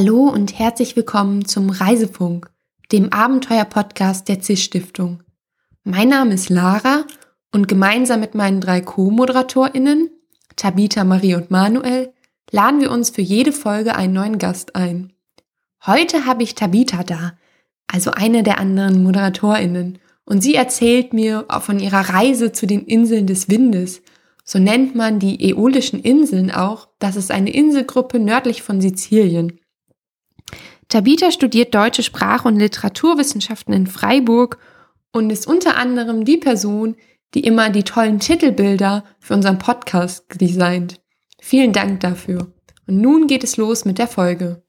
Hallo und herzlich willkommen zum Reisefunk, dem Abenteuer-Podcast der CIS Stiftung. Mein Name ist Lara und gemeinsam mit meinen drei Co-ModeratorInnen, Tabitha, Marie und Manuel, laden wir uns für jede Folge einen neuen Gast ein. Heute habe ich Tabitha da, also eine der anderen ModeratorInnen, und sie erzählt mir von ihrer Reise zu den Inseln des Windes. So nennt man die Äolischen Inseln auch. Das ist eine Inselgruppe nördlich von Sizilien. Tabitha studiert deutsche Sprache und Literaturwissenschaften in Freiburg und ist unter anderem die Person, die immer die tollen Titelbilder für unseren Podcast designt. Vielen Dank dafür. Und nun geht es los mit der Folge.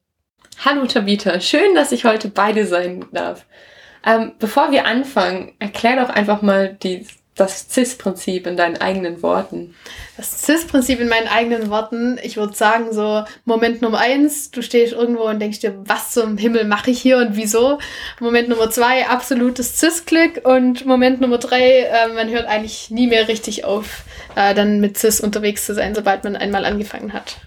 Hallo Tabitha, schön, dass ich heute beide sein darf. Ähm, bevor wir anfangen, erklär doch einfach mal die das CIS-Prinzip in deinen eigenen Worten? Das CIS-Prinzip in meinen eigenen Worten, ich würde sagen, so Moment Nummer eins, du stehst irgendwo und denkst dir, was zum Himmel mache ich hier und wieso? Moment Nummer zwei, absolutes CIS-Klick und Moment Nummer drei, äh, man hört eigentlich nie mehr richtig auf, äh, dann mit CIS unterwegs zu sein, sobald man einmal angefangen hat.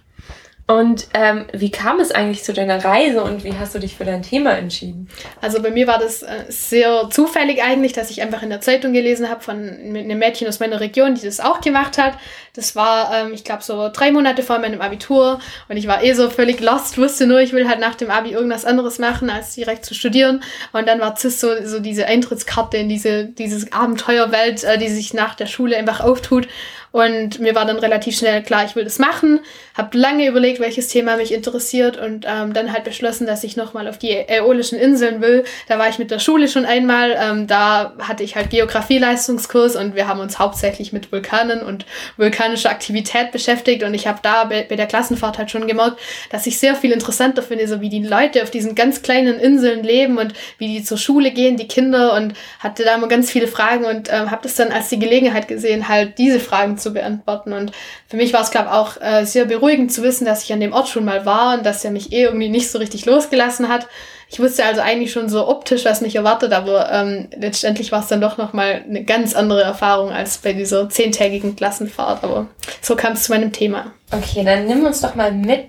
Und ähm, wie kam es eigentlich zu deiner Reise und wie hast du dich für dein Thema entschieden? Also bei mir war das äh, sehr zufällig eigentlich, dass ich einfach in der Zeitung gelesen habe von einem Mädchen aus meiner Region, die das auch gemacht hat. Das war, ähm, ich glaube, so drei Monate vor meinem Abitur und ich war eh so völlig lost, wusste nur, ich will halt nach dem Abi irgendwas anderes machen, als direkt zu studieren. Und dann war CIS so, so diese Eintrittskarte in diese, diese Abenteuerwelt, äh, die sich nach der Schule einfach auftut. Und mir war dann relativ schnell klar, ich will das machen. Habe lange überlegt, welches Thema mich interessiert und ähm, dann halt beschlossen, dass ich nochmal auf die Äolischen Inseln will. Da war ich mit der Schule schon einmal. Ähm, da hatte ich halt Geografieleistungskurs und wir haben uns hauptsächlich mit Vulkanen und vulkanischer Aktivität beschäftigt. Und ich habe da bei, bei der Klassenfahrt halt schon gemerkt, dass ich sehr viel interessanter finde, so wie die Leute auf diesen ganz kleinen Inseln leben und wie die zur Schule gehen, die Kinder und hatte da immer ganz viele Fragen und ähm, habe das dann als die Gelegenheit gesehen, halt diese Fragen zu beantworten. Und für mich war es, glaube ich, auch äh, sehr beruhigend zu wissen, dass ich an dem Ort schon mal war und dass er mich eh irgendwie nicht so richtig losgelassen hat. Ich wusste also eigentlich schon so optisch, was mich erwartet, aber ähm, letztendlich war es dann doch nochmal eine ganz andere Erfahrung als bei dieser zehntägigen Klassenfahrt. Aber so kam es zu meinem Thema. Okay, dann nimm uns doch mal mit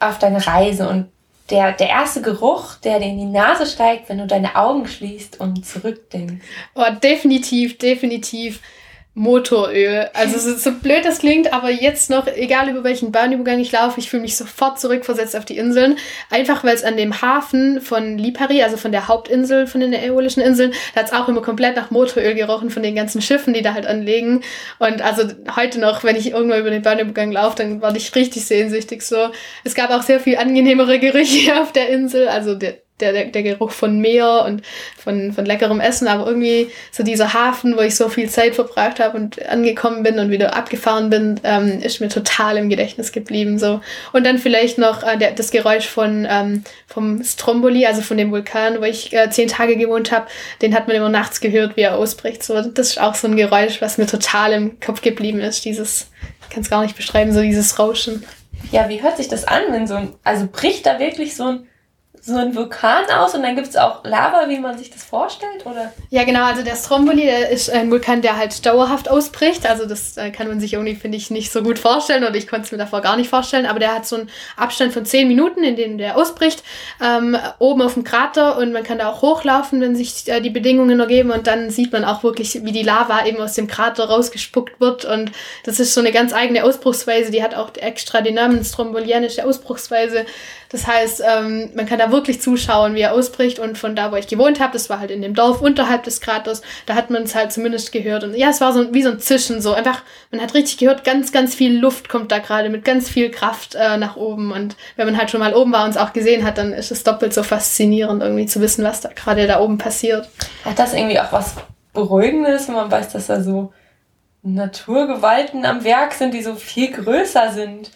auf deine Reise und der, der erste Geruch, der dir in die Nase steigt, wenn du deine Augen schließt und zurückdenkst. Oh, definitiv, definitiv. Motoröl. Also so, so blöd das klingt, aber jetzt noch, egal über welchen Bahnübergang ich laufe, ich fühle mich sofort zurückversetzt auf die Inseln. Einfach weil es an dem Hafen von Lipari, also von der Hauptinsel von den Äolischen Inseln, da hat es auch immer komplett nach Motoröl gerochen von den ganzen Schiffen, die da halt anlegen. Und also heute noch, wenn ich irgendwo über den Bahnübergang laufe, dann war ich richtig sehnsüchtig so. Es gab auch sehr viel angenehmere Gerüche auf der Insel. Also der, der, der, der Geruch von Meer und von, von leckerem Essen, aber irgendwie so dieser Hafen, wo ich so viel Zeit verbracht habe und angekommen bin und wieder abgefahren bin, ähm, ist mir total im Gedächtnis geblieben. So. Und dann vielleicht noch äh, der, das Geräusch von, ähm, vom Stromboli, also von dem Vulkan, wo ich äh, zehn Tage gewohnt habe, den hat man immer nachts gehört, wie er ausbricht. So, das ist auch so ein Geräusch, was mir total im Kopf geblieben ist, dieses, ich kann es gar nicht beschreiben, so dieses Rauschen. Ja, wie hört sich das an, wenn so ein, also bricht da wirklich so ein so ein Vulkan aus und dann gibt es auch Lava, wie man sich das vorstellt, oder? Ja, genau. Also der Stromboli, der ist ein Vulkan, der halt dauerhaft ausbricht. Also das äh, kann man sich irgendwie, finde ich, nicht so gut vorstellen oder ich konnte es mir davor gar nicht vorstellen. Aber der hat so einen Abstand von 10 Minuten, in dem der ausbricht, ähm, oben auf dem Krater und man kann da auch hochlaufen, wenn sich äh, die Bedingungen ergeben und dann sieht man auch wirklich, wie die Lava eben aus dem Krater rausgespuckt wird und das ist so eine ganz eigene Ausbruchsweise. Die hat auch extra den Namen strombolianische Ausbruchsweise. Das heißt, ähm, man kann da wirklich zuschauen, wie er ausbricht. Und von da, wo ich gewohnt habe, das war halt in dem Dorf unterhalb des Kraters, da hat man es halt zumindest gehört. Und ja, es war so wie so ein Zischen, so einfach, man hat richtig gehört, ganz, ganz viel Luft kommt da gerade mit ganz viel Kraft äh, nach oben. Und wenn man halt schon mal oben war und es auch gesehen hat, dann ist es doppelt so faszinierend, irgendwie zu wissen, was da gerade da oben passiert. Hat das irgendwie auch was Beruhigendes, wenn man weiß, dass da so Naturgewalten am Werk sind, die so viel größer sind?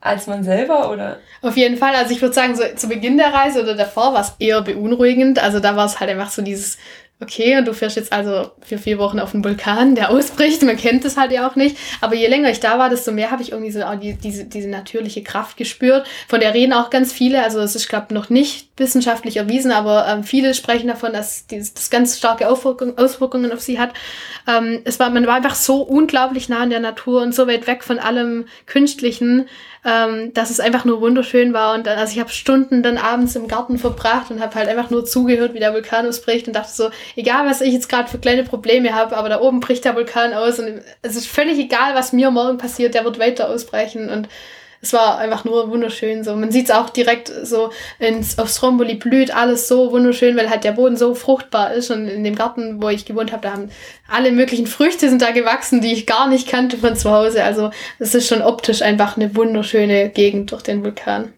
Als man selber, oder? Auf jeden Fall. Also ich würde sagen, so zu Beginn der Reise oder davor war es eher beunruhigend. Also da war es halt einfach so dieses, okay, und du fährst jetzt also für vier Wochen auf einen Vulkan, der ausbricht. Man kennt es halt ja auch nicht. Aber je länger ich da war, desto mehr habe ich irgendwie so auch die, diese, diese natürliche Kraft gespürt. Von der reden auch ganz viele. Also es ist, glaube noch nicht wissenschaftlich erwiesen, aber ähm, viele sprechen davon, dass dieses, das ganz starke Auswirkungen, Auswirkungen auf sie hat. Ähm, es war, man war einfach so unglaublich nah in der Natur und so weit weg von allem Künstlichen, ähm, dass es einfach nur wunderschön war. Und dann, also ich habe Stunden dann abends im Garten verbracht und habe halt einfach nur zugehört, wie der Vulkan ausbricht und dachte so, egal was ich jetzt gerade für kleine Probleme habe, aber da oben bricht der Vulkan aus und es ist völlig egal, was mir morgen passiert, der wird weiter ausbrechen und es war einfach nur wunderschön so. Man sieht es auch direkt so ins, auf Stromboli blüht alles so wunderschön, weil halt der Boden so fruchtbar ist und in dem Garten, wo ich gewohnt habe, da haben alle möglichen Früchte sind da gewachsen, die ich gar nicht kannte von zu Hause. Also es ist schon optisch einfach eine wunderschöne Gegend durch den Vulkan.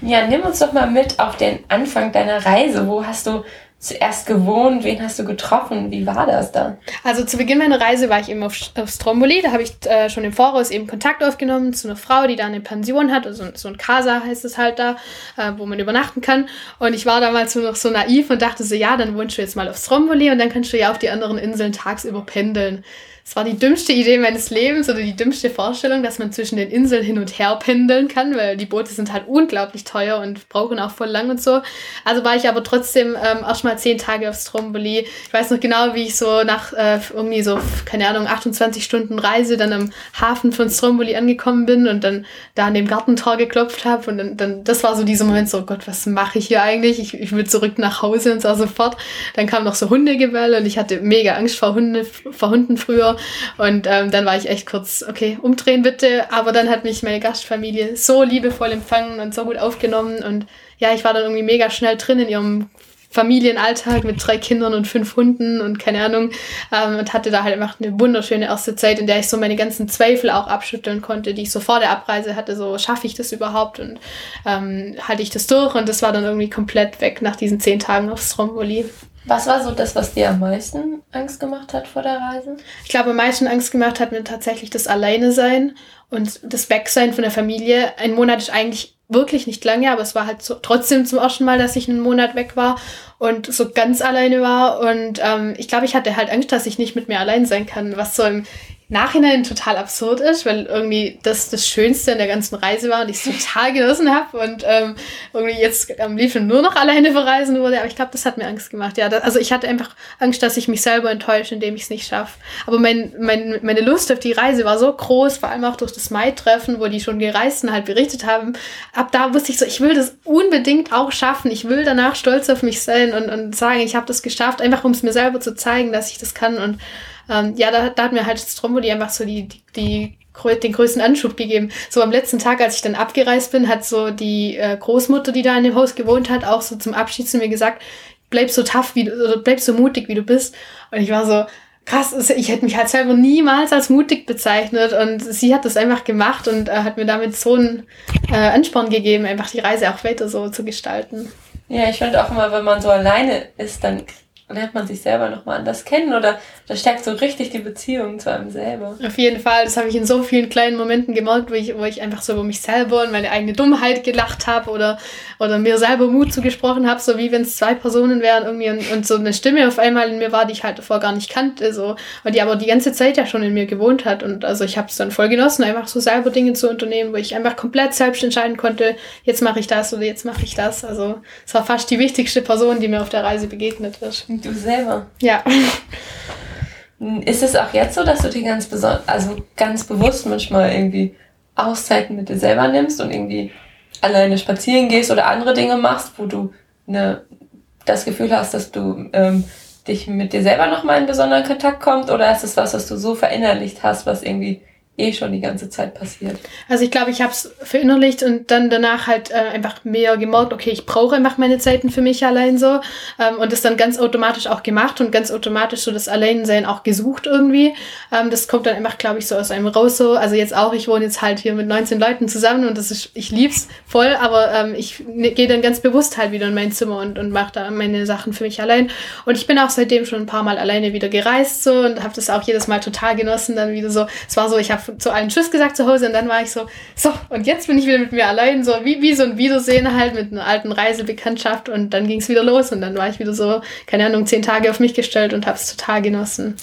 Ja, nimm uns doch mal mit auf den Anfang deiner Reise. Wo hast du zuerst gewohnt? Wen hast du getroffen? Wie war das da? Also zu Beginn meiner Reise war ich eben auf, auf Stromboli. Da habe ich äh, schon im Voraus eben Kontakt aufgenommen zu einer Frau, die da eine Pension hat. Also so ein Casa heißt es halt da, äh, wo man übernachten kann. Und ich war damals nur noch so naiv und dachte so, ja, dann wohnst du jetzt mal auf Stromboli und dann kannst du ja auf die anderen Inseln tagsüber pendeln. Es war die dümmste Idee meines Lebens oder die dümmste Vorstellung, dass man zwischen den Inseln hin und her pendeln kann, weil die Boote sind halt unglaublich teuer und brauchen auch voll lang und so. Also war ich aber trotzdem ähm, erstmal zehn Tage auf Stromboli. Ich weiß noch genau, wie ich so nach äh, irgendwie so, keine Ahnung, 28 Stunden Reise dann am Hafen von Stromboli angekommen bin und dann da an dem Gartentor geklopft habe. Und dann, dann, das war so dieser Moment so, Gott, was mache ich hier eigentlich? Ich, ich will zurück nach Hause und zwar sofort. Dann kam noch so Hundegewelle und ich hatte mega Angst vor, Hunde, vor Hunden früher. Und ähm, dann war ich echt kurz, okay, umdrehen bitte. Aber dann hat mich meine Gastfamilie so liebevoll empfangen und so gut aufgenommen. Und ja, ich war dann irgendwie mega schnell drin in ihrem Familienalltag mit drei Kindern und fünf Hunden und keine Ahnung ähm, und hatte da halt einfach eine wunderschöne erste Zeit, in der ich so meine ganzen Zweifel auch abschütteln konnte, die ich so vor der Abreise hatte, so schaffe ich das überhaupt und ähm, halte ich das durch und das war dann irgendwie komplett weg nach diesen zehn Tagen auf Stromboli. Was war so das, was dir am meisten Angst gemacht hat vor der Reise? Ich glaube, am meisten Angst gemacht hat mir tatsächlich das Alleine sein und das Wegsein von der Familie. Ein Monat ist eigentlich wirklich nicht lange, aber es war halt so, trotzdem zum ersten Mal, dass ich einen Monat weg war und so ganz alleine war. Und ähm, ich glaube, ich hatte halt Angst, dass ich nicht mit mir allein sein kann, was so im Nachhinein total absurd ist, weil irgendwie das das Schönste in der ganzen Reise war und ich es total genossen habe und ähm, irgendwie jetzt am liebsten nur noch alleine verreisen würde. Aber ich glaube, das hat mir Angst gemacht. Ja, das, also ich hatte einfach Angst, dass ich mich selber enttäusche, indem ich es nicht schaffe. Aber mein, mein, meine Lust auf die Reise war so groß, vor allem auch durch das Mai-Treffen, wo die schon Gereisten halt berichtet haben. Ab da wusste ich so, ich will das unbedingt auch schaffen. Ich will danach stolz auf mich sein und, und sagen, ich habe das geschafft, einfach um es mir selber zu zeigen, dass ich das kann und ähm, ja, da, da hat mir halt Stromboli einfach so die, die, die den größten Anschub gegeben. So am letzten Tag, als ich dann abgereist bin, hat so die äh, Großmutter, die da in dem Haus gewohnt hat, auch so zum Abschied zu mir gesagt, bleib so tough, wie du, oder bleib so mutig, wie du bist. Und ich war so, krass, ich hätte mich halt selber niemals als mutig bezeichnet und sie hat das einfach gemacht und äh, hat mir damit so einen äh, Ansporn gegeben, einfach die Reise auch weiter so zu gestalten. Ja, ich finde auch immer, wenn man so alleine ist, dann lernt man sich selber nochmal anders kennen oder das stärkt so richtig die Beziehung zu einem selber. Auf jeden Fall, das habe ich in so vielen kleinen Momenten gemerkt, wo ich, wo ich einfach so über mich selber und meine eigene Dummheit gelacht habe oder, oder mir selber Mut zugesprochen habe, so wie wenn es zwei Personen wären irgendwie und, und so eine Stimme auf einmal in mir war, die ich halt davor gar nicht kannte, so, und die aber die ganze Zeit ja schon in mir gewohnt hat und also ich habe es dann voll genossen, einfach so selber Dinge zu unternehmen, wo ich einfach komplett selbst entscheiden konnte, jetzt mache ich das oder jetzt mache ich das. Also es war fast die wichtigste Person, die mir auf der Reise begegnet ist. Du selber. Ja. Ist es auch jetzt so, dass du dir ganz besonders, also ganz bewusst manchmal irgendwie Auszeiten mit dir selber nimmst und irgendwie alleine spazieren gehst oder andere Dinge machst, wo du ne, das Gefühl hast, dass du ähm, dich mit dir selber nochmal in besonderen Kontakt kommst oder ist es was, was du so verinnerlicht hast, was irgendwie eh schon die ganze Zeit passiert. Also ich glaube, ich habe es verinnerlicht und dann danach halt äh, einfach mehr gemerkt, okay, ich brauche einfach meine Zeiten für mich allein so ähm, und das dann ganz automatisch auch gemacht und ganz automatisch so das Alleinsein auch gesucht irgendwie. Ähm, das kommt dann einfach, glaube ich, so aus einem raus so. Also jetzt auch, ich wohne jetzt halt hier mit 19 Leuten zusammen und das ist, ich lieb's voll, aber ähm, ich ne, gehe dann ganz bewusst halt wieder in mein Zimmer und, und mache da meine Sachen für mich allein. Und ich bin auch seitdem schon ein paar Mal alleine wieder gereist so und habe das auch jedes Mal total genossen, dann wieder so. Es war so, ich habe zu allen Tschüss gesagt zu Hause und dann war ich so, so, und jetzt bin ich wieder mit mir allein, so wie, wie so ein Wiedersehen halt mit einer alten Reisebekanntschaft und dann ging es wieder los und dann war ich wieder so, keine Ahnung, zehn Tage auf mich gestellt und habe es total genossen.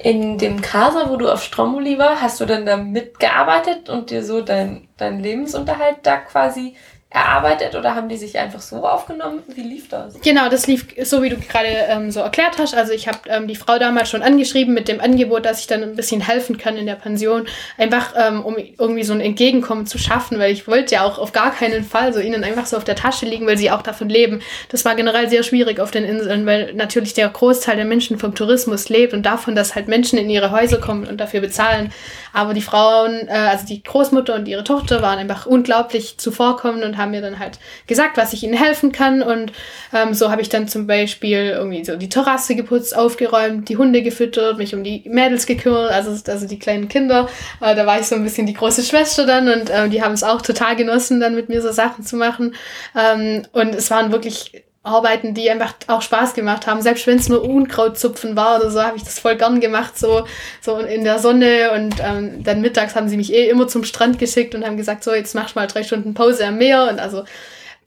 In dem Casa, wo du auf Stromboli war, hast du dann da mitgearbeitet und dir so dein, dein Lebensunterhalt da quasi erarbeitet oder haben die sich einfach so aufgenommen? Wie lief das? Genau, das lief so, wie du gerade ähm, so erklärt hast. Also ich habe ähm, die Frau damals schon angeschrieben mit dem Angebot, dass ich dann ein bisschen helfen kann in der Pension, einfach ähm, um irgendwie so ein Entgegenkommen zu schaffen, weil ich wollte ja auch auf gar keinen Fall so ihnen einfach so auf der Tasche liegen, weil sie auch davon leben. Das war generell sehr schwierig auf den Inseln, weil natürlich der Großteil der Menschen vom Tourismus lebt und davon, dass halt Menschen in ihre Häuser kommen und dafür bezahlen. Aber die Frauen, äh, also die Großmutter und ihre Tochter waren einfach unglaublich zuvorkommend und haben mir dann halt gesagt, was ich ihnen helfen kann. Und ähm, so habe ich dann zum Beispiel irgendwie so die Terrasse geputzt, aufgeräumt, die Hunde gefüttert, mich um die Mädels gekümmert, also, also die kleinen Kinder. Äh, da war ich so ein bisschen die große Schwester dann und äh, die haben es auch total genossen, dann mit mir so Sachen zu machen. Ähm, und es waren wirklich Arbeiten, die einfach auch Spaß gemacht haben. Selbst wenn es nur Unkrautzupfen war oder so, habe ich das voll gern gemacht, so, so in der Sonne. Und ähm, dann mittags haben sie mich eh immer zum Strand geschickt und haben gesagt, so, jetzt machst mal drei Stunden Pause am Meer. Und also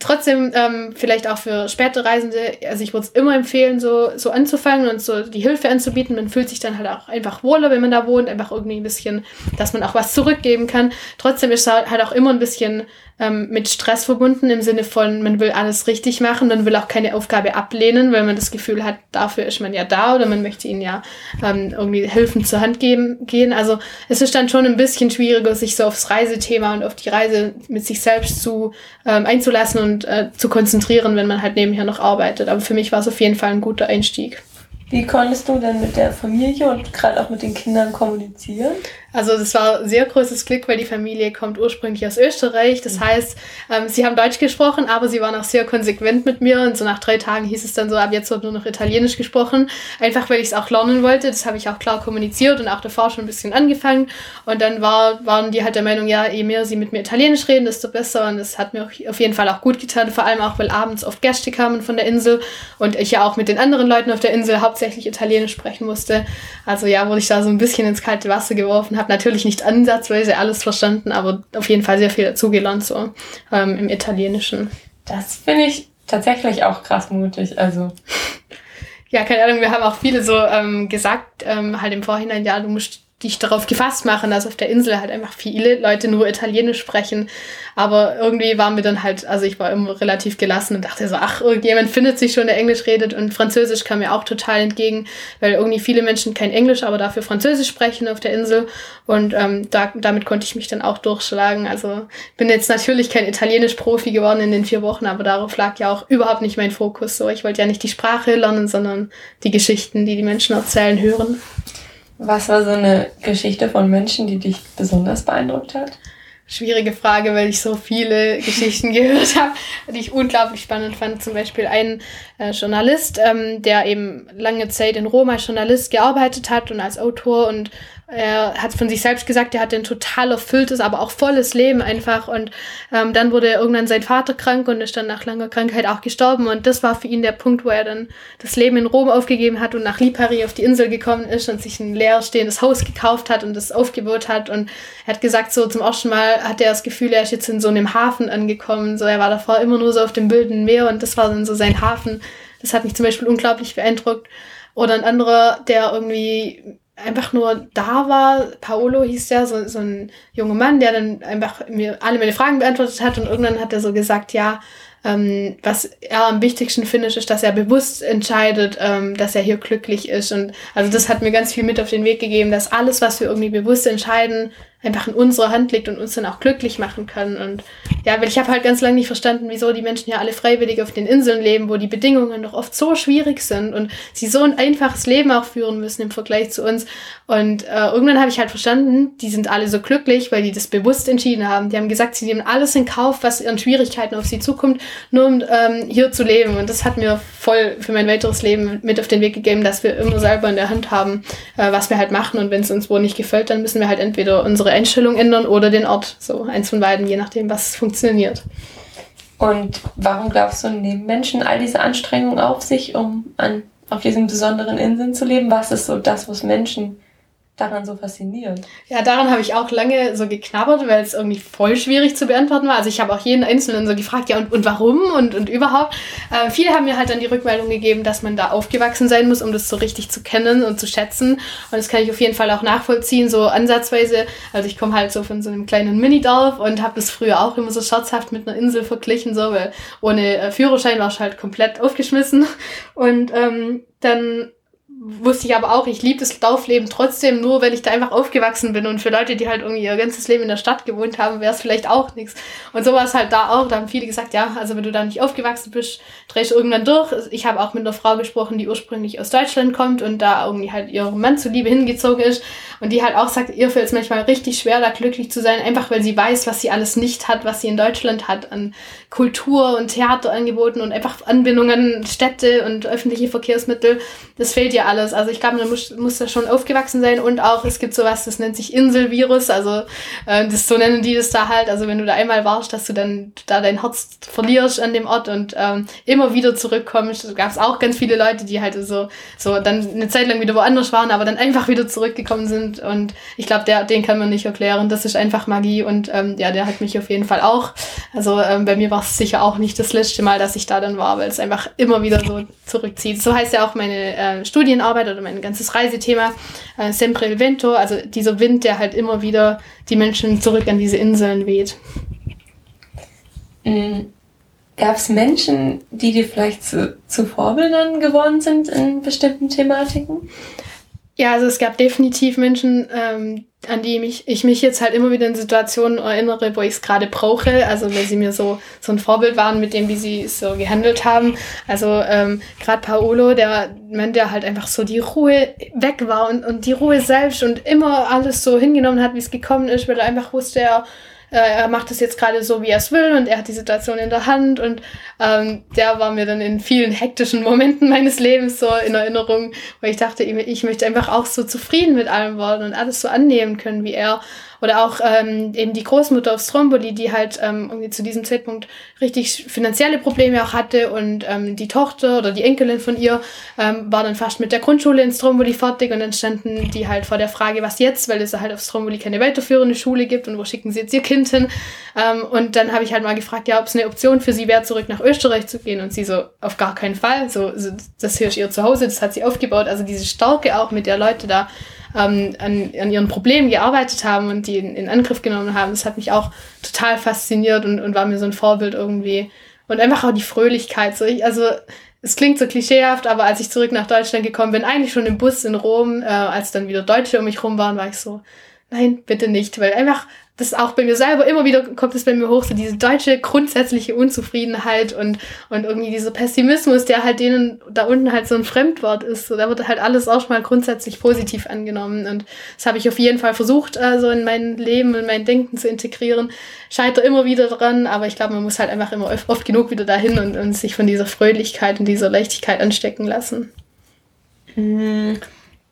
trotzdem ähm, vielleicht auch für spätere Reisende, also ich würde es immer empfehlen, so, so anzufangen und so die Hilfe anzubieten. Man fühlt sich dann halt auch einfach wohler, wenn man da wohnt, einfach irgendwie ein bisschen, dass man auch was zurückgeben kann. Trotzdem ist halt auch immer ein bisschen ähm, mit Stress verbunden im Sinne von, man will alles richtig machen, man will auch keine Aufgabe ablehnen, weil man das Gefühl hat, dafür ist man ja da oder man möchte ihnen ja ähm, irgendwie helfen zur Hand geben, gehen. Also es ist dann schon ein bisschen schwieriger, sich so aufs Reisethema und auf die Reise mit sich selbst zu ähm, einzulassen und äh, zu konzentrieren, wenn man halt nebenher noch arbeitet. Aber für mich war es auf jeden Fall ein guter Einstieg. Wie konntest du denn mit der Familie und gerade auch mit den Kindern kommunizieren? Also das war sehr großes Glück, weil die Familie kommt ursprünglich aus Österreich. Das mhm. heißt, ähm, sie haben Deutsch gesprochen, aber sie waren auch sehr konsequent mit mir. Und so nach drei Tagen hieß es dann so, ab jetzt wird nur noch Italienisch gesprochen. Einfach weil ich es auch lernen wollte. Das habe ich auch klar kommuniziert und auch davor schon ein bisschen angefangen. Und dann war, waren die halt der Meinung, ja, je mehr sie mit mir Italienisch reden, desto besser. Und das hat mir auf jeden Fall auch gut getan. Vor allem auch, weil abends oft Gäste kamen von der Insel und ich ja auch mit den anderen Leuten auf der Insel hauptsächlich Italienisch sprechen musste. Also ja, wurde ich da so ein bisschen ins kalte Wasser geworfen habe natürlich nicht ansatzweise alles verstanden, aber auf jeden Fall sehr viel dazugelernt, so ähm, im Italienischen. Das finde ich tatsächlich auch krass mutig. Also. Ja, keine Ahnung, wir haben auch viele so ähm, gesagt, ähm, halt im Vorhinein, ja, du musst dich darauf gefasst machen, dass auf der Insel halt einfach viele Leute nur Italienisch sprechen. Aber irgendwie waren wir dann halt, also ich war immer relativ gelassen und dachte so, ach, irgendjemand findet sich schon, der Englisch redet. Und Französisch kam mir auch total entgegen, weil irgendwie viele Menschen kein Englisch, aber dafür Französisch sprechen auf der Insel. Und ähm, da, damit konnte ich mich dann auch durchschlagen. Also bin jetzt natürlich kein Italienisch-Profi geworden in den vier Wochen, aber darauf lag ja auch überhaupt nicht mein Fokus. So, ich wollte ja nicht die Sprache lernen, sondern die Geschichten, die die Menschen erzählen, hören. Was war so eine Geschichte von Menschen, die dich besonders beeindruckt hat? Schwierige Frage, weil ich so viele Geschichten gehört habe, die ich unglaublich spannend fand. Zum Beispiel ein äh, Journalist, ähm, der eben lange Zeit in Rom als Journalist gearbeitet hat und als Autor und er hat von sich selbst gesagt, er hatte ein total erfülltes, aber auch volles Leben einfach. Und ähm, dann wurde irgendwann sein Vater krank und ist dann nach langer Krankheit auch gestorben. Und das war für ihn der Punkt, wo er dann das Leben in Rom aufgegeben hat und nach Lipari auf die Insel gekommen ist und sich ein leerstehendes Haus gekauft hat und das aufgebaut hat. Und er hat gesagt, so zum ersten Mal hat er das Gefühl, er ist jetzt in so einem Hafen angekommen. So, er war davor immer nur so auf dem wilden Meer und das war dann so sein Hafen. Das hat mich zum Beispiel unglaublich beeindruckt. Oder ein anderer, der irgendwie einfach nur da war. Paolo hieß der, so, so ein junger Mann, der dann einfach mir alle meine Fragen beantwortet hat und irgendwann hat er so gesagt, ja, ähm, was er am wichtigsten findet, ist, dass er bewusst entscheidet, ähm, dass er hier glücklich ist. Und also das hat mir ganz viel mit auf den Weg gegeben, dass alles, was wir irgendwie bewusst entscheiden, einfach in unserer Hand liegt und uns dann auch glücklich machen kann. Und ja, weil ich habe halt ganz lange nicht verstanden, wieso die Menschen ja alle freiwillig auf den Inseln leben, wo die Bedingungen doch oft so schwierig sind und sie so ein einfaches Leben auch führen müssen im Vergleich zu uns. Und äh, irgendwann habe ich halt verstanden, die sind alle so glücklich, weil die das bewusst entschieden haben. Die haben gesagt, sie nehmen alles in Kauf, was an Schwierigkeiten auf sie zukommt, nur um ähm, hier zu leben. Und das hat mir voll für mein weiteres Leben mit auf den Weg gegeben, dass wir immer selber in der Hand haben, äh, was wir halt machen. Und wenn es uns wo nicht gefällt, dann müssen wir halt entweder unsere unsere Einstellung ändern oder den Ort. So eins von beiden, je nachdem, was funktioniert. Und warum glaubst du, nehmen Menschen all diese Anstrengungen auf sich, um an, auf diesen besonderen Inseln zu leben? Was ist so das, was Menschen daran so faszinierend? Ja, daran habe ich auch lange so geknabbert, weil es irgendwie voll schwierig zu beantworten war. Also ich habe auch jeden Einzelnen so gefragt, ja und, und warum und, und überhaupt. Äh, viele haben mir halt dann die Rückmeldung gegeben, dass man da aufgewachsen sein muss, um das so richtig zu kennen und zu schätzen. Und das kann ich auf jeden Fall auch nachvollziehen, so ansatzweise. Also ich komme halt so von so einem kleinen Minidorf und habe das früher auch immer so scherzhaft mit einer Insel verglichen, so, weil ohne äh, Führerschein war ich halt komplett aufgeschmissen. Und ähm, dann wusste ich aber auch, ich liebe das Laufleben trotzdem nur, wenn ich da einfach aufgewachsen bin. Und für Leute, die halt irgendwie ihr ganzes Leben in der Stadt gewohnt haben, wäre es vielleicht auch nichts. Und so war es halt da auch. Da haben viele gesagt, ja, also wenn du da nicht aufgewachsen bist, drehst du irgendwann durch. Ich habe auch mit einer Frau gesprochen, die ursprünglich aus Deutschland kommt und da irgendwie halt ihrem Mann zuliebe hingezogen ist. Und die halt auch sagt, ihr fällt es manchmal richtig schwer, da glücklich zu sein, einfach weil sie weiß, was sie alles nicht hat, was sie in Deutschland hat an Kultur und Theaterangeboten und einfach Anbindungen, Städte und öffentliche Verkehrsmittel. Das fehlt ihr alles. Also ich glaube, man muss, muss da schon aufgewachsen sein und auch, es gibt sowas, das nennt sich Inselvirus, also äh, das so nennen die das da halt, also wenn du da einmal warst, dass du dann da dein Herz verlierst an dem Ort und ähm, immer wieder zurückkommst. Da gab es auch ganz viele Leute, die halt so, so dann eine Zeit lang wieder woanders waren, aber dann einfach wieder zurückgekommen sind und ich glaube, den kann man nicht erklären. Das ist einfach Magie und ähm, ja, der hat mich auf jeden Fall auch. Also ähm, bei mir war es sicher auch nicht das letzte Mal, dass ich da dann war, weil es einfach immer wieder so zurückzieht. So heißt ja auch meine äh, Studien Studienarbeit oder mein ganzes Reisethema, äh, Sempre il Vento, also dieser Wind, der halt immer wieder die Menschen zurück an diese Inseln weht. Mhm. Gab es Menschen, die dir vielleicht zu, zu Vorbildern geworden sind in bestimmten Thematiken? Ja, also es gab definitiv Menschen, ähm, an die mich, ich mich jetzt halt immer wieder in Situationen erinnere, wo ich es gerade brauche. Also weil sie mir so, so ein Vorbild waren mit dem, wie sie so gehandelt haben. Also ähm, gerade Paolo, der Mann, der halt einfach so die Ruhe weg war und, und die Ruhe selbst und immer alles so hingenommen hat, wie es gekommen ist, weil er einfach wusste, er äh, er macht es jetzt gerade so, wie er es will und er hat die Situation in der Hand und ähm, der war mir dann in vielen hektischen Momenten meines Lebens so in Erinnerung, wo ich dachte, ich möchte einfach auch so zufrieden mit allem werden und alles so annehmen können wie er oder auch ähm, eben die Großmutter auf Stromboli, die halt ähm, irgendwie zu diesem Zeitpunkt richtig finanzielle Probleme auch hatte und ähm, die Tochter oder die Enkelin von ihr ähm, war dann fast mit der Grundschule in Stromboli fertig und dann standen die halt vor der Frage, was jetzt, weil es halt auf Stromboli keine weiterführende Schule gibt und wo schicken sie jetzt ihr Kind hin. Ähm, und dann habe ich halt mal gefragt, ja, ob es eine Option für sie wäre, zurück nach Österreich zu gehen? Und sie so, auf gar keinen Fall, so, so das hier ist ihr Zuhause, das hat sie aufgebaut, also diese Stärke auch, mit der Leute da ähm, an, an ihren Problemen gearbeitet haben und die in, in Angriff genommen haben. Das hat mich auch total fasziniert und, und war mir so ein Vorbild irgendwie. Und einfach auch die Fröhlichkeit. So ich, also es klingt so klischeehaft, aber als ich zurück nach Deutschland gekommen bin, eigentlich schon im Bus in Rom, äh, als dann wieder Deutsche um mich rum waren, war ich so, nein, bitte nicht, weil einfach das auch bei mir selber immer wieder kommt es bei mir hoch, so diese deutsche grundsätzliche Unzufriedenheit und, und irgendwie dieser Pessimismus, der halt denen da unten halt so ein Fremdwort ist. So, da wird halt alles auch schon mal grundsätzlich positiv angenommen. Und das habe ich auf jeden Fall versucht, äh, so in mein Leben, in mein Denken zu integrieren. Scheitere immer wieder dran, aber ich glaube, man muss halt einfach immer oft, oft genug wieder dahin und, und sich von dieser Fröhlichkeit und dieser Leichtigkeit anstecken lassen. Hm,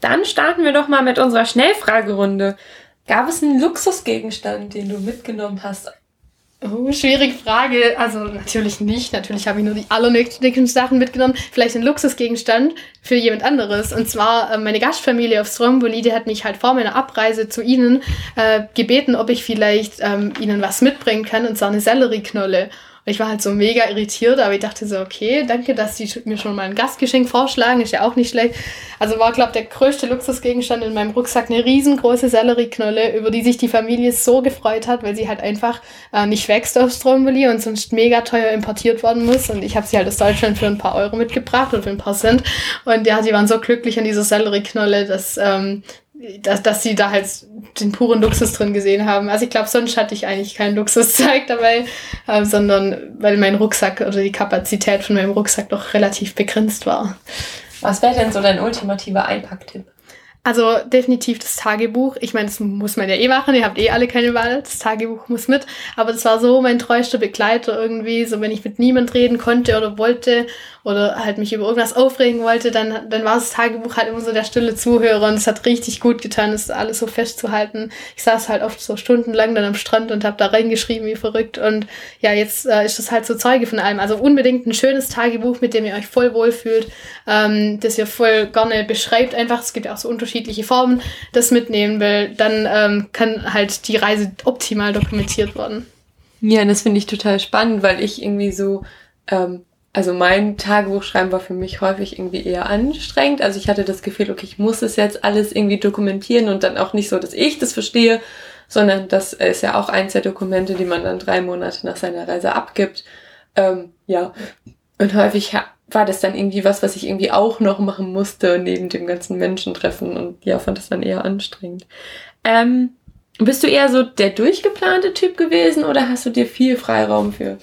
dann starten wir doch mal mit unserer Schnellfragerunde. Gab es einen Luxusgegenstand, den du mitgenommen hast? Oh, schwierige Frage. Also natürlich nicht. Natürlich habe ich nur die allernötigsten Sachen mitgenommen. Vielleicht ein Luxusgegenstand für jemand anderes. Und zwar äh, meine Gastfamilie auf Stromboli, die hat mich halt vor meiner Abreise zu ihnen äh, gebeten, ob ich vielleicht ähm, ihnen was mitbringen kann. Und zwar eine Sellerieknolle ich war halt so mega irritiert, aber ich dachte so, okay, danke, dass die mir schon mal ein Gastgeschenk vorschlagen, ist ja auch nicht schlecht. Also war, glaube der größte Luxusgegenstand in meinem Rucksack eine riesengroße Sellerieknolle, über die sich die Familie so gefreut hat, weil sie halt einfach äh, nicht wächst auf Stromboli und sonst mega teuer importiert worden muss. Und ich habe sie halt aus Deutschland für ein paar Euro mitgebracht oder für ein paar Cent. Und ja, sie waren so glücklich an dieser Sellerieknolle, dass ähm, dass, dass sie da halt den puren Luxus drin gesehen haben. Also ich glaube, sonst hatte ich eigentlich keinen Luxuszeug dabei, äh, sondern weil mein Rucksack oder die Kapazität von meinem Rucksack doch relativ begrenzt war. Was wäre denn so dein ultimativer Einpacktipp? Also definitiv das Tagebuch. Ich meine, das muss man ja eh machen. Ihr habt eh alle keine Wahl. Das Tagebuch muss mit. Aber das war so mein treuester Begleiter irgendwie. So wenn ich mit niemand reden konnte oder wollte oder halt mich über irgendwas aufregen wollte, dann, dann war das Tagebuch halt immer so der stille Zuhörer und es hat richtig gut getan, das alles so festzuhalten. Ich saß halt oft so stundenlang dann am Strand und habe da reingeschrieben wie verrückt und ja, jetzt äh, ist das halt so Zeuge von allem. Also unbedingt ein schönes Tagebuch, mit dem ihr euch voll wohlfühlt, ähm, das ihr voll gerne beschreibt einfach. Es gibt ja auch so unterschiedliche Formen, das mitnehmen will. Dann ähm, kann halt die Reise optimal dokumentiert werden. Ja, das finde ich total spannend, weil ich irgendwie so, ähm, also mein Tagebuchschreiben war für mich häufig irgendwie eher anstrengend. Also ich hatte das Gefühl, okay, ich muss es jetzt alles irgendwie dokumentieren und dann auch nicht so, dass ich das verstehe, sondern das ist ja auch eins der Dokumente, die man dann drei Monate nach seiner Reise abgibt. Ähm, ja, und häufig war das dann irgendwie was, was ich irgendwie auch noch machen musste neben dem ganzen Menschentreffen und ja, fand das dann eher anstrengend. Ähm, bist du eher so der durchgeplante Typ gewesen oder hast du dir viel Freiraum für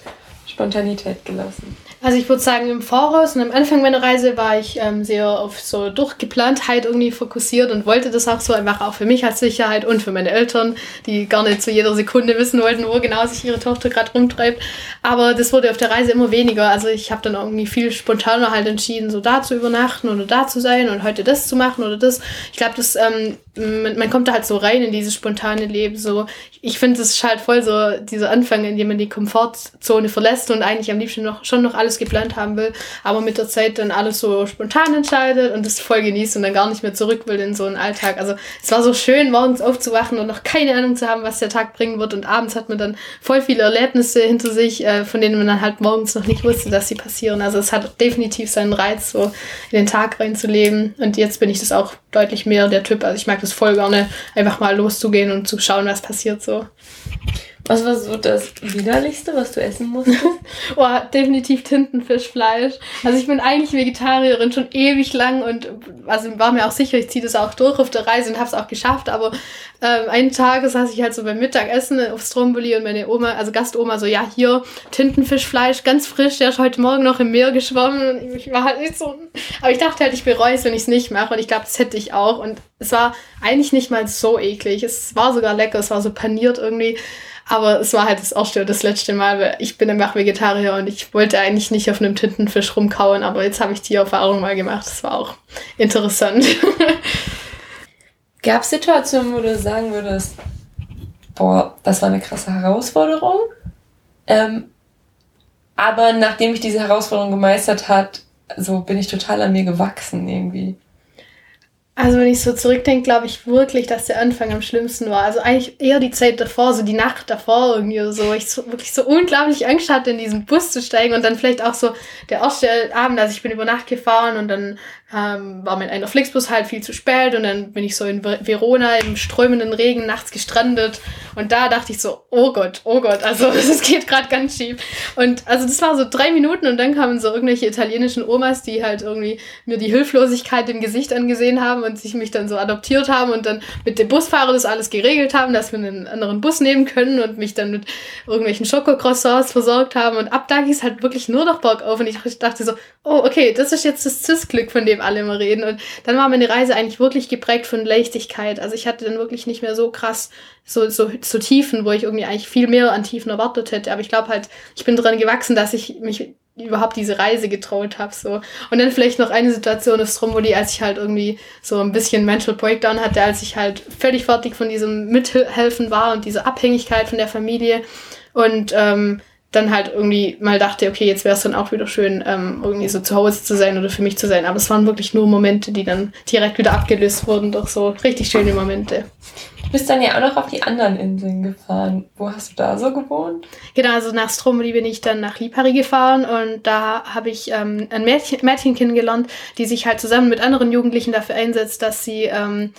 Spontanität gelassen? Also ich würde sagen, im Voraus und am Anfang meiner Reise war ich ähm, sehr auf so Durchgeplantheit irgendwie fokussiert und wollte das auch so einfach auch für mich als Sicherheit und für meine Eltern, die gar nicht zu jeder Sekunde wissen wollten, wo genau sich ihre Tochter gerade rumtreibt. Aber das wurde auf der Reise immer weniger. Also ich habe dann irgendwie viel spontaner halt entschieden, so da zu übernachten oder da zu sein und heute das zu machen oder das. Ich glaube, das ähm, man, man, kommt da halt so rein in dieses spontane Leben. So, ich finde, es halt voll so dieser Anfang, in dem man die Komfortzone verlässt und eigentlich am liebsten noch schon noch alles alles geplant haben will, aber mit der Zeit dann alles so spontan entscheidet und es voll genießt und dann gar nicht mehr zurück will in so einen Alltag. Also es war so schön, morgens aufzuwachen und noch keine Ahnung zu haben, was der Tag bringen wird und abends hat man dann voll viele Erlebnisse hinter sich, äh, von denen man dann halt morgens noch nicht wusste, dass sie passieren. Also es hat definitiv seinen Reiz, so in den Tag reinzuleben und jetzt bin ich das auch deutlich mehr der Typ. Also ich mag das voll gerne, einfach mal loszugehen und zu schauen, was passiert so. Was war so das Widerlichste, was du essen musstest? oh, definitiv Tintenfischfleisch. Also ich bin eigentlich Vegetarierin schon ewig lang und also war mir auch sicher, ich ziehe das auch durch auf der Reise und habe es auch geschafft. Aber ähm, einen Tag saß ich halt so beim Mittagessen auf Stromboli und meine Oma, also Gastoma, so ja hier Tintenfischfleisch, ganz frisch, der ist heute Morgen noch im Meer geschwommen. Und ich war halt nicht so, aber ich dachte halt, ich bereue es, wenn ich es nicht mache und ich glaube, das hätte ich auch. Und es war eigentlich nicht mal so eklig. Es war sogar lecker, es war so paniert irgendwie. Aber es war halt das erste und das letzte Mal, weil ich bin einfach Vegetarier und ich wollte eigentlich nicht auf einem Tintenfisch rumkauen, aber jetzt habe ich die Erfahrung mal gemacht. Das war auch interessant. Gab es Situationen, wo du sagen würdest, boah, das war eine krasse Herausforderung, ähm, aber nachdem ich diese Herausforderung gemeistert hat, so bin ich total an mir gewachsen irgendwie. Also wenn ich so zurückdenke, glaube ich wirklich, dass der Anfang am schlimmsten war. Also eigentlich eher die Zeit davor, so die Nacht davor irgendwie oder so. Ich so, wirklich so unglaublich Angst hatte, in diesen Bus zu steigen und dann vielleicht auch so der erste Abend, also ich bin über Nacht gefahren und dann ähm, war mit einer Flixbus halt viel zu spät und dann bin ich so in Verona im strömenden Regen nachts gestrandet und da dachte ich so, oh Gott, oh Gott, also es geht gerade ganz schief. Und also das war so drei Minuten und dann kamen so irgendwelche italienischen Omas, die halt irgendwie mir die Hilflosigkeit im Gesicht angesehen haben und sich mich dann so adoptiert haben und dann mit dem Busfahrer das alles geregelt haben, dass wir einen anderen Bus nehmen können und mich dann mit irgendwelchen Schokocroissants versorgt haben und ab da ging es halt wirklich nur noch bergauf und ich dachte so, oh okay, das ist jetzt das Cis-Glück, von dem alle immer reden. Und dann war meine Reise eigentlich wirklich geprägt von Leichtigkeit. Also ich hatte dann wirklich nicht mehr so krass so, so, so Tiefen, wo ich irgendwie eigentlich viel mehr an Tiefen erwartet hätte. Aber ich glaube halt, ich bin dran gewachsen, dass ich mich überhaupt diese Reise getraut habe. So. Und dann vielleicht noch eine Situation auf Stromboli, als ich halt irgendwie so ein bisschen Mental Breakdown hatte, als ich halt völlig fertig von diesem Mithelfen war und dieser Abhängigkeit von der Familie. Und ähm, dann halt irgendwie mal dachte, okay, jetzt wäre es dann auch wieder schön, ähm, irgendwie so zu Hause zu sein oder für mich zu sein. Aber es waren wirklich nur Momente, die dann direkt wieder abgelöst wurden durch so richtig schöne Momente. Du bist dann ja auch noch auf die anderen Inseln gefahren. Wo hast du da so gewohnt? Genau, also nach Stromoli bin ich dann nach Lipari gefahren und da habe ich ähm, ein Mädchen, Mädchen kennengelernt, die sich halt zusammen mit anderen Jugendlichen dafür einsetzt, dass sie ähm,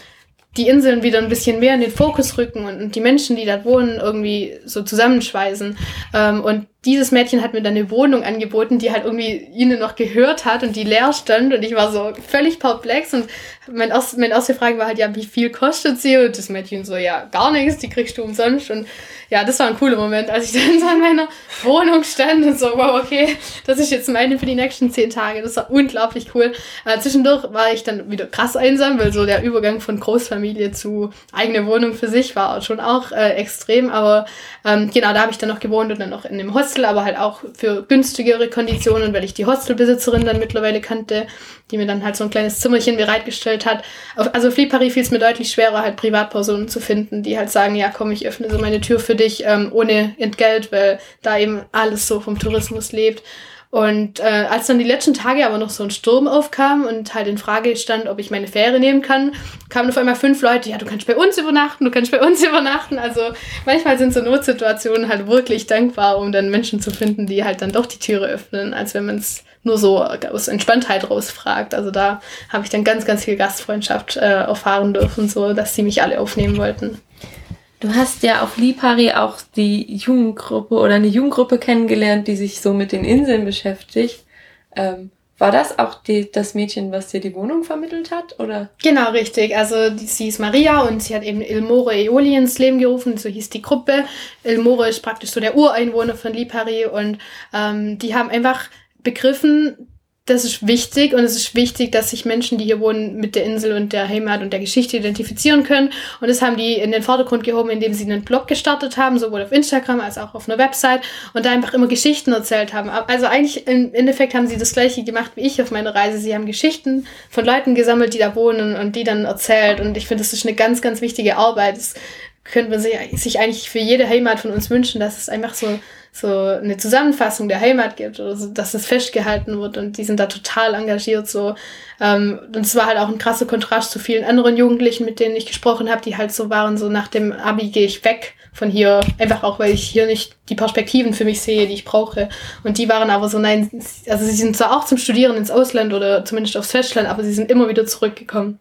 die Inseln wieder ein bisschen mehr in den Fokus rücken und, und die Menschen, die da wohnen, irgendwie so zusammenschweißen. Ähm, und dieses Mädchen hat mir dann eine Wohnung angeboten, die halt irgendwie ihnen noch gehört hat und die leer stand und ich war so völlig perplex und mein erst, meine erste Frage war halt, ja, wie viel kostet sie? Und das Mädchen so, ja, gar nichts, die kriegst du umsonst und ja, das war ein cooler Moment, als ich dann so in meiner Wohnung stand und so, wow, okay, das ist jetzt meine für die nächsten zehn Tage. Das war unglaublich cool. Äh, zwischendurch war ich dann wieder krass einsam, weil so der Übergang von Großfamilie zu eigene Wohnung für sich war schon auch äh, extrem, aber ähm, genau, da habe ich dann noch gewohnt und dann noch in einem Hostel Hostel, aber halt auch für günstigere Konditionen, weil ich die Hostelbesitzerin dann mittlerweile kannte, die mir dann halt so ein kleines Zimmerchen bereitgestellt hat. Also auf Paris fiel es mir deutlich schwerer, halt Privatpersonen zu finden, die halt sagen, ja komm, ich öffne so meine Tür für dich ähm, ohne Entgelt, weil da eben alles so vom Tourismus lebt. Und äh, als dann die letzten Tage aber noch so ein Sturm aufkam und halt in Frage stand, ob ich meine Fähre nehmen kann, kamen auf einmal fünf Leute, ja, du kannst bei uns übernachten, du kannst bei uns übernachten. Also manchmal sind so Notsituationen halt wirklich dankbar, um dann Menschen zu finden, die halt dann doch die Türe öffnen, als wenn man es nur so aus Entspanntheit rausfragt. Also da habe ich dann ganz, ganz viel Gastfreundschaft äh, erfahren dürfen, so dass sie mich alle aufnehmen wollten. Du hast ja auf Lipari auch die Jugendgruppe oder eine Jugendgruppe kennengelernt, die sich so mit den Inseln beschäftigt. Ähm, war das auch die, das Mädchen, was dir die Wohnung vermittelt hat, oder? Genau, richtig. Also die, sie ist Maria und sie hat eben Ilmore Eoli ins Leben gerufen, so hieß die Gruppe. Ilmore ist praktisch so der Ureinwohner von Lipari und ähm, die haben einfach begriffen, das ist wichtig und es ist wichtig, dass sich Menschen, die hier wohnen, mit der Insel und der Heimat und der Geschichte identifizieren können. Und das haben die in den Vordergrund gehoben, indem sie einen Blog gestartet haben, sowohl auf Instagram als auch auf einer Website und da einfach immer Geschichten erzählt haben. Also eigentlich im Endeffekt haben sie das gleiche gemacht wie ich auf meiner Reise. Sie haben Geschichten von Leuten gesammelt, die da wohnen und die dann erzählt. Und ich finde, das ist eine ganz, ganz wichtige Arbeit. Das könnte man sich eigentlich für jede Heimat von uns wünschen, dass es einfach so so eine Zusammenfassung der Heimat gibt oder so, dass das festgehalten wird und die sind da total engagiert so ähm, und es war halt auch ein krasser Kontrast zu vielen anderen Jugendlichen, mit denen ich gesprochen habe, die halt so waren so nach dem Abi gehe ich weg von hier einfach auch weil ich hier nicht die Perspektiven für mich sehe, die ich brauche und die waren aber so nein, also sie sind zwar auch zum Studieren ins Ausland oder zumindest aufs Festland, aber sie sind immer wieder zurückgekommen.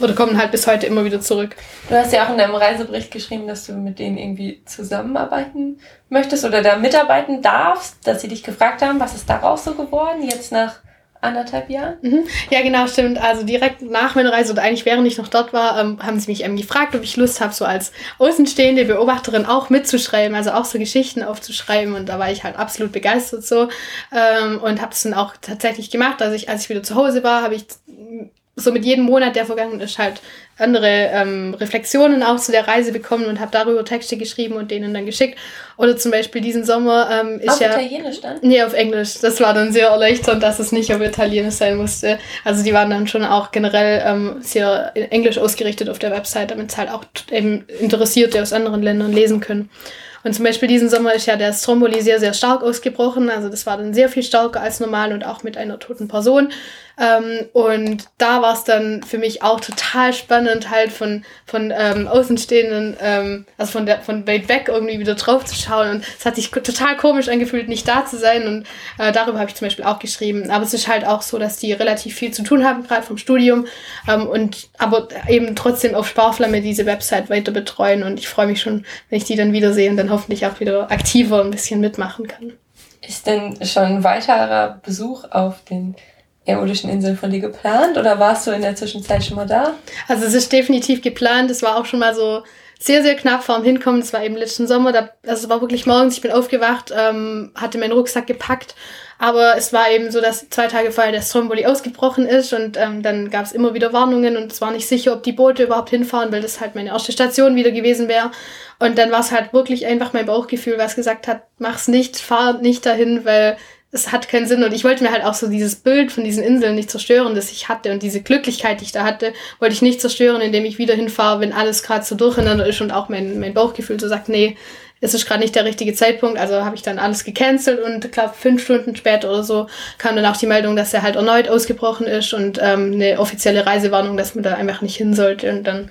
Oder kommen halt bis heute immer wieder zurück. Du hast ja auch in deinem Reisebericht geschrieben, dass du mit denen irgendwie zusammenarbeiten möchtest oder da mitarbeiten darfst, dass sie dich gefragt haben, was ist daraus so geworden, jetzt nach anderthalb Jahren? Mhm. Ja, genau, stimmt. Also direkt nach meiner Reise oder eigentlich während ich noch dort war, ähm, haben sie mich eben gefragt, ob ich Lust habe, so als außenstehende Beobachterin auch mitzuschreiben, also auch so Geschichten aufzuschreiben. Und da war ich halt absolut begeistert so ähm, und habe es dann auch tatsächlich gemacht. Also ich, als ich wieder zu Hause war, habe ich so mit jedem Monat, der vergangen ist, halt andere ähm, Reflexionen auch zu der Reise bekommen und habe darüber Texte geschrieben und denen dann geschickt. Oder zum Beispiel diesen Sommer ähm, ist auf ja... Auf Italienisch dann? Nee, auf Englisch. Das war dann sehr erleichternd, dass es nicht auf Italienisch sein musste. Also die waren dann schon auch generell ähm, sehr englisch ausgerichtet auf der Website, damit es halt auch eben Interessierte aus anderen Ländern lesen können. Und zum Beispiel diesen Sommer ist ja der Stromboli sehr, sehr stark ausgebrochen. Also das war dann sehr viel stärker als normal und auch mit einer toten Person. Ähm, und da war es dann für mich auch total spannend, halt von, von ähm, Außenstehenden, ähm, also von, der, von weit weg irgendwie wieder drauf zu schauen. Und es hat sich total komisch angefühlt, nicht da zu sein. Und äh, darüber habe ich zum Beispiel auch geschrieben. Aber es ist halt auch so, dass die relativ viel zu tun haben, gerade vom Studium. Ähm, und aber eben trotzdem auf Sparflamme diese Website weiter betreuen. Und ich freue mich schon, wenn ich die dann wiedersehe und dann hoffentlich auch wieder aktiver ein bisschen mitmachen kann. Ist denn schon ein weiterer Besuch auf den Äolischen Inseln von dir geplant oder warst du in der Zwischenzeit schon mal da? Also es ist definitiv geplant. Es war auch schon mal so sehr, sehr knapp vorm Hinkommen. Das war eben letzten Sommer. Da, also es war wirklich morgens, ich bin aufgewacht, ähm, hatte meinen Rucksack gepackt. Aber es war eben so, dass zwei Tage vorher der Stromboli ausgebrochen ist und ähm, dann gab es immer wieder Warnungen und es war nicht sicher, ob die Boote überhaupt hinfahren, weil das halt meine erste Station wieder gewesen wäre. Und dann war es halt wirklich einfach mein Bauchgefühl, was gesagt hat, mach's nicht, fahr nicht dahin, weil es hat keinen Sinn. Und ich wollte mir halt auch so dieses Bild von diesen Inseln nicht zerstören, das ich hatte. Und diese Glücklichkeit, die ich da hatte, wollte ich nicht zerstören, indem ich wieder hinfahre, wenn alles gerade so durcheinander ist und auch mein, mein Bauchgefühl so sagt, nee, es ist gerade nicht der richtige Zeitpunkt. Also habe ich dann alles gecancelt und glaube fünf Stunden später oder so kam dann auch die Meldung, dass er halt erneut ausgebrochen ist und ähm, eine offizielle Reisewarnung, dass man da einfach nicht hin sollte. Und dann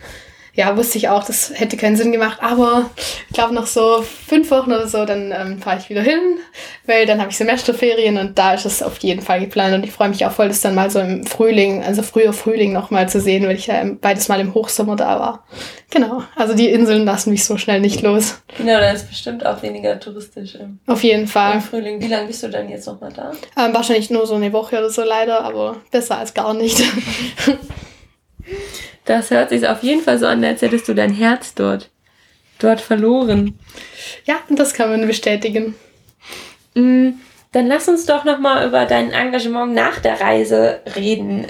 ja, wusste ich auch, das hätte keinen Sinn gemacht. Aber ich glaube, noch so fünf Wochen oder so, dann ähm, fahre ich wieder hin, weil dann habe ich Semesterferien und da ist es auf jeden Fall geplant. Und ich freue mich auch voll, das dann mal so im Frühling, also früher Frühling nochmal zu sehen, weil ich ja beides Mal im Hochsommer da war. Genau, also die Inseln lassen mich so schnell nicht los. Genau, dann ist bestimmt auch weniger touristisch. Im, auf jeden Fall. Im Frühling. Wie lange bist du dann jetzt nochmal da? Ähm, wahrscheinlich nur so eine Woche oder so leider, aber besser als gar nicht. Das hört sich auf jeden Fall so an, als hättest du dein Herz dort, dort verloren. Ja, das kann man bestätigen. Mm, dann lass uns doch nochmal über dein Engagement nach der Reise reden.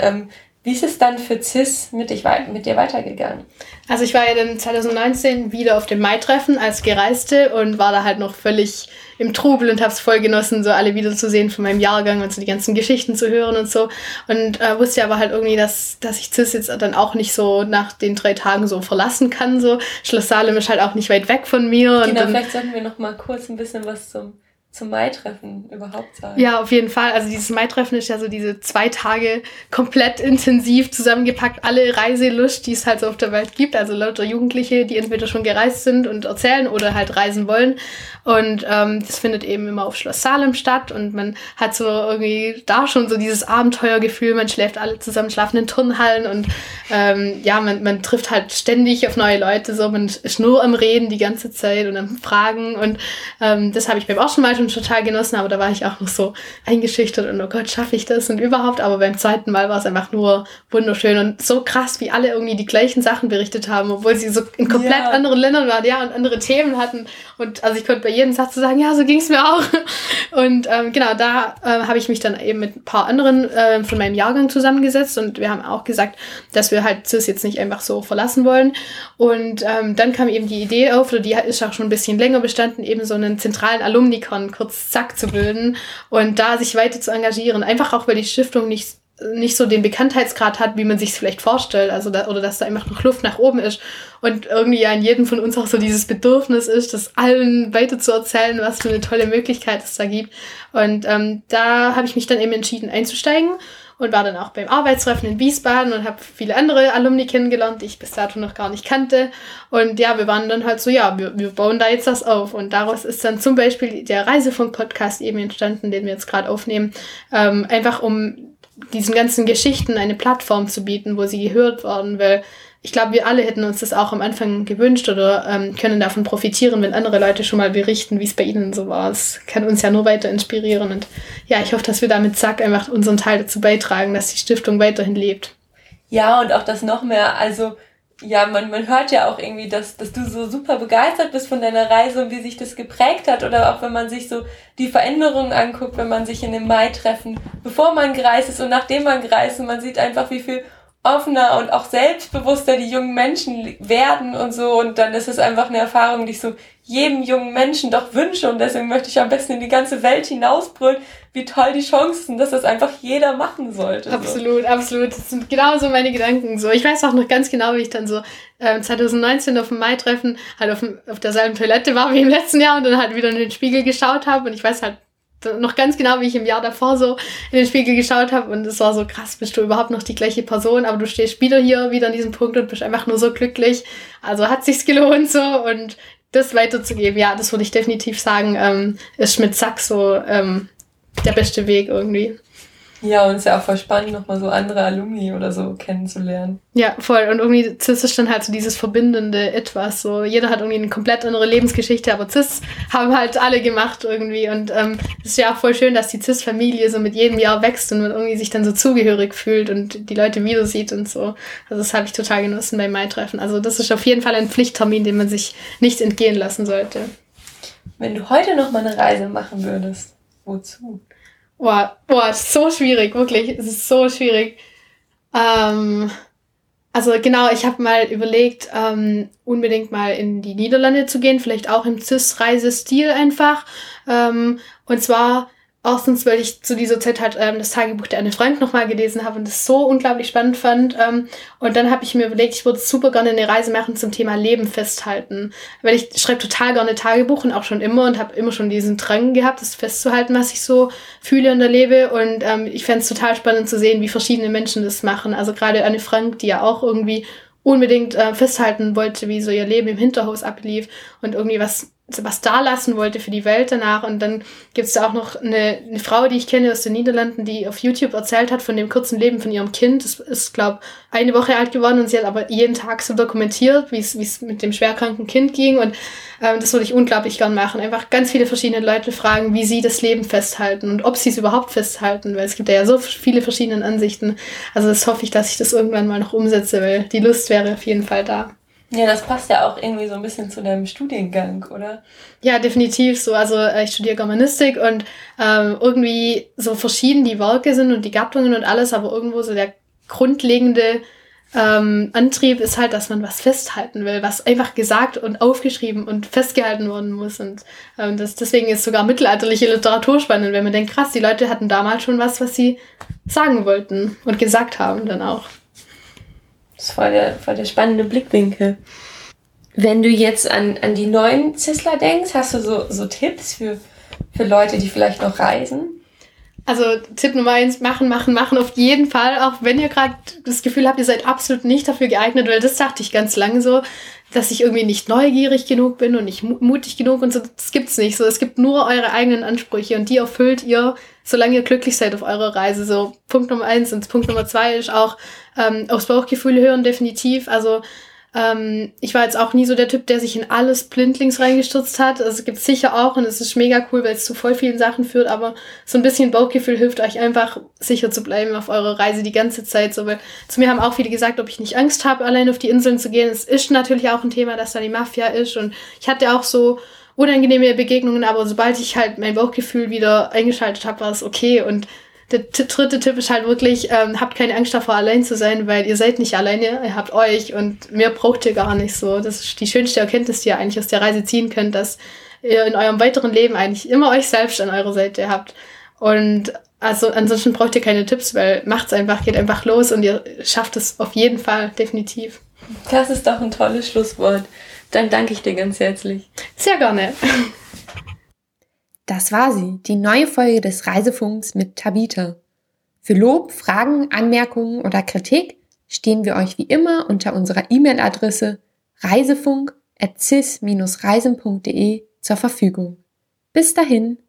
Wie ist es dann für CIS mit, dich, mit dir weitergegangen? Also ich war ja dann 2019 wieder auf dem Mai-Treffen als Gereiste und war da halt noch völlig im Trubel und habe es voll genossen, so alle wiederzusehen von meinem Jahrgang und so die ganzen Geschichten zu hören und so. Und äh, wusste aber halt irgendwie, dass, dass ich CIS jetzt dann auch nicht so nach den drei Tagen so verlassen kann. So Schloss Salem ist halt auch nicht weit weg von mir. Genau, vielleicht sollten wir noch mal kurz ein bisschen was zum zum Mai-Treffen überhaupt sagen? Ja, auf jeden Fall. Also dieses Mai-Treffen ist ja so diese zwei Tage komplett intensiv zusammengepackt, alle Reiselust, die es halt so auf der Welt gibt. Also lauter Jugendliche, die entweder schon gereist sind und erzählen oder halt reisen wollen. Und ähm, das findet eben immer auf Schloss Salem statt und man hat so irgendwie da schon so dieses Abenteuergefühl, man schläft alle zusammen, schlafen in Turnhallen und ähm, ja, man, man trifft halt ständig auf neue Leute, so man ist nur am Reden die ganze Zeit und am Fragen und ähm, das habe ich beim auch schon mal schon total genossen, aber da war ich auch noch so eingeschüchtert und oh Gott, schaffe ich das und überhaupt, aber beim zweiten Mal war es einfach nur wunderschön und so krass, wie alle irgendwie die gleichen Sachen berichtet haben, obwohl sie so in komplett ja. anderen Ländern waren, ja, und andere Themen hatten und also ich konnte bei jedem Satz zu sagen, ja, so ging es mir auch. Und ähm, genau, da äh, habe ich mich dann eben mit ein paar anderen äh, von meinem Jahrgang zusammengesetzt und wir haben auch gesagt, dass wir halt CIS jetzt nicht einfach so verlassen wollen. Und ähm, dann kam eben die Idee auf, oder die ist auch schon ein bisschen länger bestanden, eben so einen zentralen Alumnikon kurz zack zu bilden und da sich weiter zu engagieren. Einfach auch, weil die Stiftung nicht nicht so den Bekanntheitsgrad hat, wie man sich es vielleicht vorstellt, also da, oder dass da einfach noch Luft nach oben ist und irgendwie ja in jedem von uns auch so dieses Bedürfnis ist, das allen weiter zu erzählen, was für eine tolle Möglichkeit es da gibt. Und ähm, da habe ich mich dann eben entschieden einzusteigen und war dann auch beim Arbeitstreffen in Wiesbaden und habe viele andere Alumni kennengelernt, die ich bis dato noch gar nicht kannte. Und ja, wir waren dann halt so, ja, wir, wir bauen da jetzt das auf. Und daraus ist dann zum Beispiel der Reisefunk-Podcast eben entstanden, den wir jetzt gerade aufnehmen, ähm, einfach um diesen ganzen Geschichten eine Plattform zu bieten, wo sie gehört werden, weil ich glaube, wir alle hätten uns das auch am Anfang gewünscht oder ähm, können davon profitieren, wenn andere Leute schon mal berichten, wie es bei ihnen so war. Es kann uns ja nur weiter inspirieren. Und ja, ich hoffe, dass wir damit Zack einfach unseren Teil dazu beitragen, dass die Stiftung weiterhin lebt. Ja, und auch das noch mehr, also ja, man, man hört ja auch irgendwie, dass, dass du so super begeistert bist von deiner Reise und wie sich das geprägt hat. Oder auch wenn man sich so die Veränderungen anguckt, wenn man sich in dem Mai treffen, bevor man gereist ist und nachdem man gereist ist. Man sieht einfach, wie viel offener und auch selbstbewusster die jungen Menschen werden und so. Und dann ist es einfach eine Erfahrung, die ich so jedem jungen Menschen doch wünsche. Und deswegen möchte ich am besten in die ganze Welt hinausbrüllen, wie toll die Chancen dass das einfach jeder machen sollte. Absolut, so. absolut. Das sind genauso meine Gedanken. So, ich weiß auch noch ganz genau, wie ich dann so äh, 2019 auf dem Mai-Treffen halt auf, auf derselben Toilette war wie im letzten Jahr und dann halt wieder in den Spiegel geschaut habe. Und ich weiß halt noch ganz genau, wie ich im Jahr davor so in den Spiegel geschaut habe und es war so krass, bist du überhaupt noch die gleiche Person, aber du stehst wieder hier, wieder an diesem Punkt und bist einfach nur so glücklich. Also hat sich's gelohnt so und das weiterzugeben, ja, das würde ich definitiv sagen, ähm, ist mit Zack so ähm, der beste Weg irgendwie. Ja, und es ist ja auch voll spannend, nochmal so andere Alumni oder so kennenzulernen. Ja, voll. Und irgendwie CIS ist dann halt so dieses verbindende Etwas. So, jeder hat irgendwie eine komplett andere Lebensgeschichte, aber CIS haben halt alle gemacht irgendwie. Und ähm, es ist ja auch voll schön, dass die CIS-Familie so mit jedem Jahr wächst und man irgendwie sich dann so zugehörig fühlt und die Leute wieder sieht und so. Also das habe ich total genossen beim Mai-Treffen. Also das ist auf jeden Fall ein Pflichttermin, den man sich nicht entgehen lassen sollte. Wenn du heute noch mal eine Reise machen würdest, wozu? Boah, boah, ist so schwierig, wirklich. Es ist so schwierig. Ähm, also genau, ich habe mal überlegt, ähm, unbedingt mal in die Niederlande zu gehen, vielleicht auch im CIS-Reisestil einfach. Ähm, und zwar Erstens, weil ich zu dieser Zeit halt ähm, das Tagebuch der Anne Frank nochmal gelesen habe und das so unglaublich spannend fand. Ähm, und dann habe ich mir überlegt, ich würde super gerne eine Reise machen zum Thema Leben festhalten. Weil ich schreibe total gerne Tagebuch und auch schon immer und habe immer schon diesen Drang gehabt, das festzuhalten, was ich so fühle und erlebe. Und ähm, ich fände es total spannend zu sehen, wie verschiedene Menschen das machen. Also gerade Anne Frank, die ja auch irgendwie unbedingt äh, festhalten wollte, wie so ihr Leben im Hinterhaus ablief und irgendwie was was da lassen wollte für die Welt danach. Und dann gibt es da auch noch eine, eine Frau, die ich kenne aus den Niederlanden, die auf YouTube erzählt hat von dem kurzen Leben von ihrem Kind. Das ist, glaube eine Woche alt geworden und sie hat aber jeden Tag so dokumentiert, wie es mit dem schwerkranken Kind ging. Und ähm, das würde ich unglaublich gern machen. Einfach ganz viele verschiedene Leute fragen, wie sie das Leben festhalten und ob sie es überhaupt festhalten, weil es gibt ja so viele verschiedene Ansichten. Also das hoffe ich, dass ich das irgendwann mal noch umsetze, weil die Lust wäre auf jeden Fall da. Ja, das passt ja auch irgendwie so ein bisschen zu deinem Studiengang, oder? Ja, definitiv so. Also äh, ich studiere Germanistik und ähm, irgendwie so verschieden die Werke sind und die Gattungen und alles, aber irgendwo so der grundlegende ähm, Antrieb ist halt, dass man was festhalten will, was einfach gesagt und aufgeschrieben und festgehalten worden muss. Und ähm, das, deswegen ist sogar mittelalterliche Literatur spannend, wenn man denkt, krass, die Leute hatten damals schon was, was sie sagen wollten und gesagt haben dann auch. Das ist voll der, voll der spannende Blickwinkel. Wenn du jetzt an, an die neuen Zissler denkst, hast du so, so Tipps für, für Leute, die vielleicht noch reisen? Also Tipp Nummer eins, machen, machen, machen auf jeden Fall, auch wenn ihr gerade das Gefühl habt, ihr seid absolut nicht dafür geeignet, weil das dachte ich ganz lange so, dass ich irgendwie nicht neugierig genug bin und nicht mutig genug und so, das gibt's nicht. So, es gibt nur eure eigenen Ansprüche und die erfüllt ihr, solange ihr glücklich seid auf eurer Reise. So, Punkt Nummer eins und Punkt Nummer zwei ist auch ähm, aufs Bauchgefühl hören, definitiv. Also ähm, ich war jetzt auch nie so der Typ, der sich in alles blindlings reingestürzt hat. Also es gibt sicher auch und es ist mega cool, weil es zu voll vielen Sachen führt, aber so ein bisschen Bauchgefühl hilft euch einfach sicher zu bleiben auf eurer Reise die ganze Zeit. So, weil zu mir haben auch viele gesagt, ob ich nicht Angst habe, allein auf die Inseln zu gehen. Es ist natürlich auch ein Thema, dass da die Mafia ist und ich hatte auch so unangenehme Begegnungen, aber sobald ich halt mein Bauchgefühl wieder eingeschaltet habe, war es okay und der dritte Tipp ist halt wirklich, ähm, habt keine Angst davor, allein zu sein, weil ihr seid nicht alleine, ihr habt euch und mehr braucht ihr gar nicht so. Das ist die schönste Erkenntnis, die ihr eigentlich aus der Reise ziehen könnt, dass ihr in eurem weiteren Leben eigentlich immer euch selbst an eurer Seite habt. Und also ansonsten braucht ihr keine Tipps, weil macht's einfach, geht einfach los und ihr schafft es auf jeden Fall, definitiv. Das ist doch ein tolles Schlusswort. Dann danke ich dir ganz herzlich. Sehr gerne. Das war sie, die neue Folge des Reisefunks mit Tabita. Für Lob, Fragen, Anmerkungen oder Kritik stehen wir euch wie immer unter unserer E-Mail-Adresse reisefunk.cis-reisen.de zur Verfügung. Bis dahin.